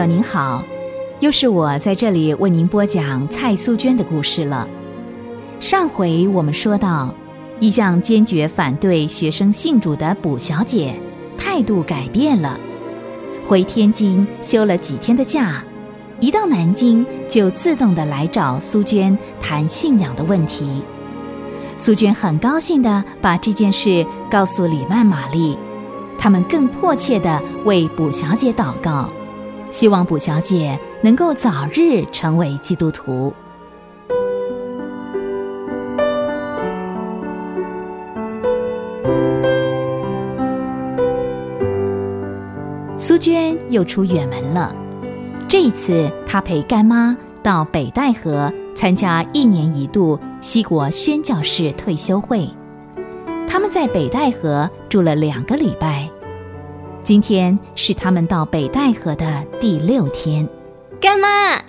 友您好，又是我在这里为您播讲蔡素娟的故事了。上回我们说到，一向坚决反对学生信主的卜小姐态度改变了，回天津休了几天的假，一到南京就自动的来找苏娟谈信仰的问题。苏娟很高兴的把这件事告诉李曼玛丽，他们更迫切的为卜小姐祷告。希望卜小姐能够早日成为基督徒。苏娟又出远门了，这一次她陪干妈到北戴河参加一年一度西国宣教士退休会。他们在北戴河住了两个礼拜。今天是他们到北戴河的第六天。干妈，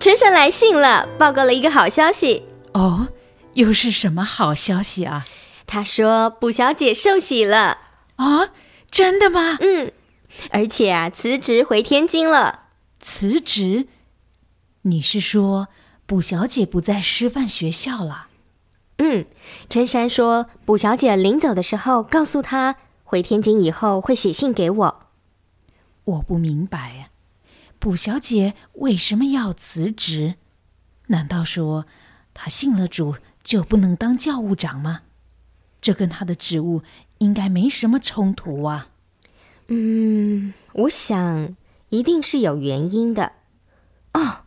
春山来信了，报告了一个好消息。哦，又是什么好消息啊？他说卜小姐受洗了。啊，真的吗？嗯，而且啊，辞职回天津了。辞职？你是说卜小姐不在师范学校了？嗯，春山说卜小姐临走的时候告诉他。回天津以后会写信给我。我不明白呀，卜小姐为什么要辞职？难道说她信了主就不能当教务长吗？这跟她的职务应该没什么冲突啊。嗯，我想一定是有原因的。哦，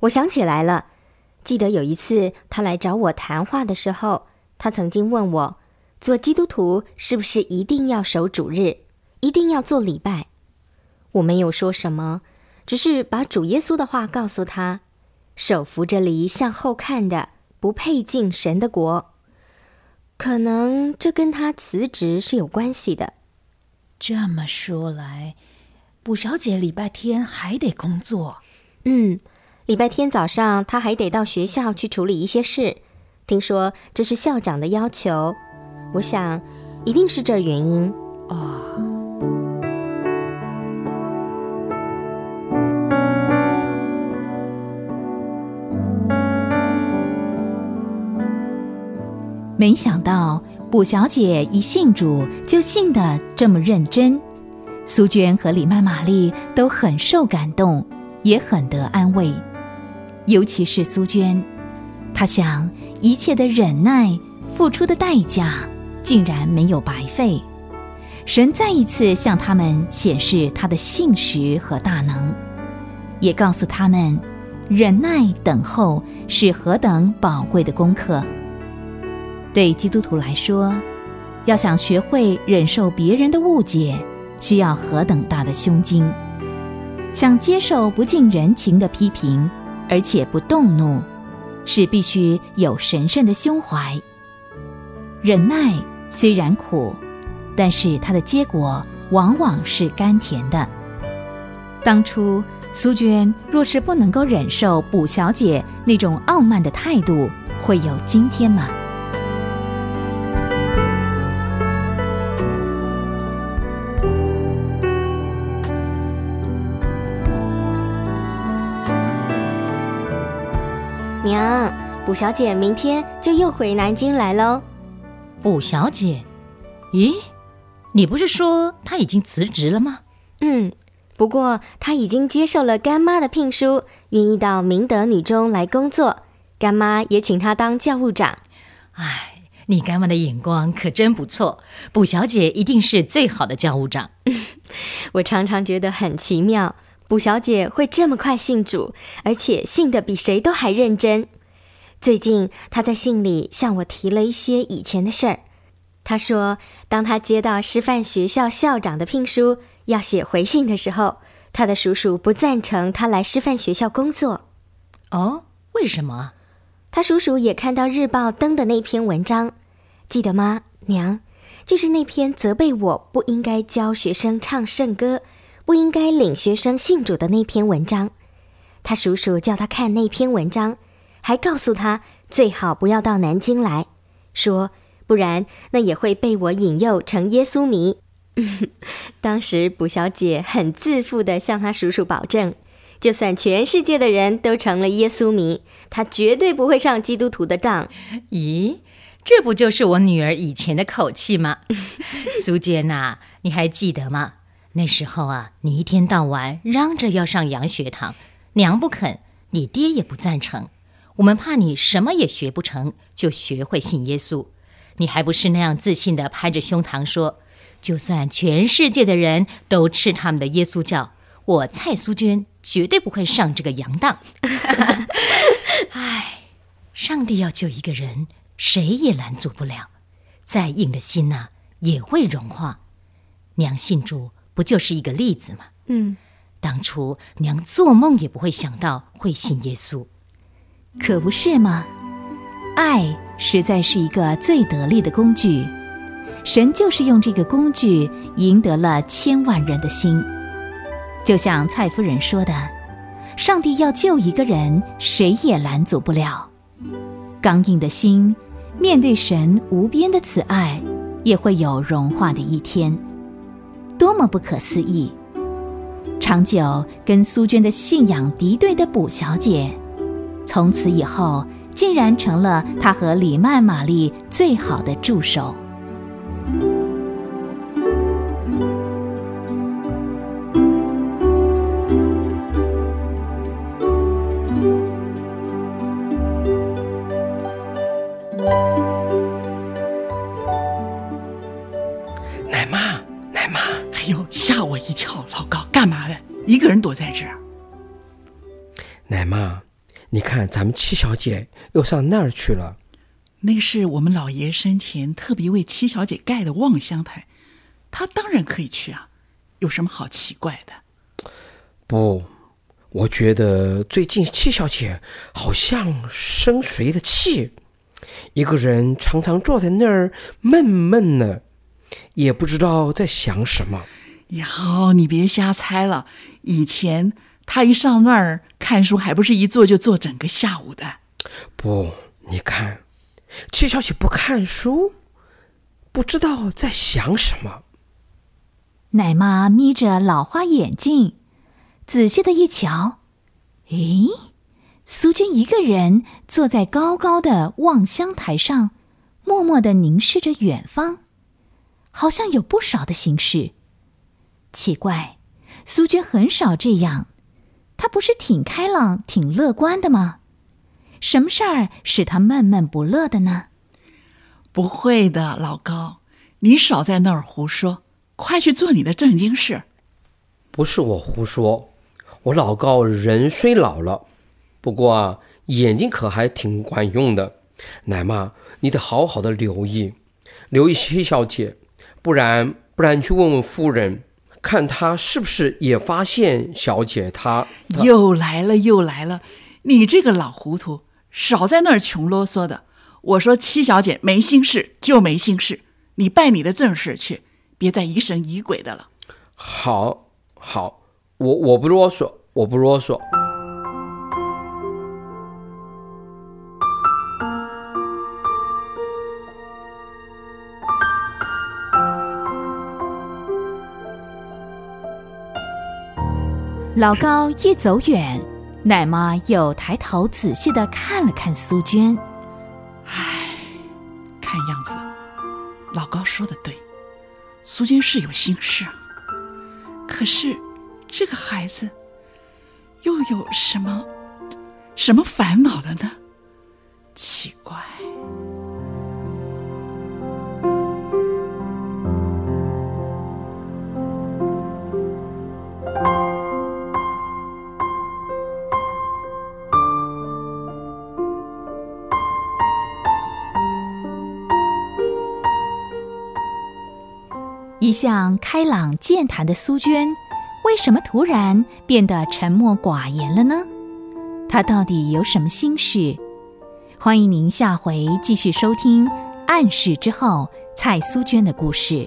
我想起来了，记得有一次她来找我谈话的时候，她曾经问我。做基督徒是不是一定要守主日，一定要做礼拜？我没有说什么，只是把主耶稣的话告诉他：手扶着犁向后看的，不配进神的国。可能这跟他辞职是有关系的。这么说来，卜小姐礼拜天还得工作。嗯，礼拜天早上她还得到学校去处理一些事。听说这是校长的要求。我想，一定是这原因哦。没想到卜小姐一信主就信得这么认真，苏娟和李曼玛丽都很受感动，也很得安慰。尤其是苏娟，她想一切的忍耐付出的代价。竟然没有白费，神再一次向他们显示他的信实和大能，也告诉他们，忍耐等候是何等宝贵的功课。对基督徒来说，要想学会忍受别人的误解，需要何等大的胸襟；想接受不近人情的批评，而且不动怒，是必须有神圣的胸怀，忍耐。虽然苦，但是它的结果往往是甘甜的。当初苏娟若是不能够忍受卜小姐那种傲慢的态度，会有今天吗？娘，卜小姐明天就又回南京来喽。卜小姐，咦，你不是说她已经辞职了吗？嗯，不过她已经接受了干妈的聘书，愿意到明德女中来工作。干妈也请她当教务长。哎，你干妈的眼光可真不错，卜小姐一定是最好的教务长。我常常觉得很奇妙，卜小姐会这么快信主，而且信的比谁都还认真。最近，他在信里向我提了一些以前的事儿。他说，当他接到师范学校校长的聘书，要写回信的时候，他的叔叔不赞成他来师范学校工作。哦，为什么？他叔叔也看到日报登的那篇文章，记得吗，娘？就是那篇责备我不应该教学生唱圣歌，不应该领学生信主的那篇文章。他叔叔叫他看那篇文章。还告诉他最好不要到南京来，说不然那也会被我引诱成耶稣迷。当时卜小姐很自负的向她叔叔保证，就算全世界的人都成了耶稣迷，她绝对不会上基督徒的当。咦，这不就是我女儿以前的口气吗？苏娟呐，你还记得吗？那时候啊，你一天到晚嚷着要上洋学堂，娘不肯，你爹也不赞成。我们怕你什么也学不成就学会信耶稣，你还不是那样自信的拍着胸膛说：“就算全世界的人都吃他们的耶稣教，我蔡苏娟绝对不会上这个洋当。”唉，上帝要救一个人，谁也拦阻不了，再硬的心呐也会融化。娘信主不就是一个例子吗？嗯，当初娘做梦也不会想到会信耶稣。可不是吗？爱实在是一个最得力的工具，神就是用这个工具赢得了千万人的心。就像蔡夫人说的：“上帝要救一个人，谁也拦阻不了。刚硬的心，面对神无边的慈爱，也会有融化的一天。多么不可思议！长久跟苏娟的信仰敌对的卜小姐。”从此以后，竟然成了他和李曼玛丽最好的助手。奶妈，奶妈，哎呦，吓我一跳！老高，干嘛的？一个人躲在这儿？奶妈。你看，咱们七小姐又上那儿去了。那是我们老爷生前特别为七小姐盖的望乡台，她当然可以去啊，有什么好奇怪的？不，我觉得最近七小姐好像生谁的气，一个人常常坐在那儿闷闷的，也不知道在想什么。哟，你别瞎猜了，以前。他一上那儿看书，还不是一坐就坐整个下午的？不，你看，戚小姐不看书，不知道在想什么。奶妈眯着老花眼镜，仔细的一瞧，诶，苏军一个人坐在高高的望乡台上，默默的凝视着远方，好像有不少的心事。奇怪，苏军很少这样。他不是挺开朗、挺乐观的吗？什么事儿使他闷闷不乐的呢？不会的，老高，你少在那儿胡说，快去做你的正经事。不是我胡说，我老高人虽老了，不过啊，眼睛可还挺管用的。奶妈，你得好好的留意，留意七小姐，不然不然你去问问夫人。看他是不是也发现小姐她又来了又来了，你这个老糊涂，少在那儿穷啰嗦的。我说七小姐没心事就没心事，你办你的正事去，别再疑神疑鬼的了。好，好，我我不啰嗦，我不啰嗦。老高一走远，奶妈又抬头仔细的看了看苏娟。唉，看样子老高说的对，苏娟是有心事啊。可是这个孩子又有什么什么烦恼了呢？奇怪。一向开朗健谈的苏娟，为什么突然变得沉默寡言了呢？她到底有什么心事？欢迎您下回继续收听《暗示之后》蔡苏娟的故事。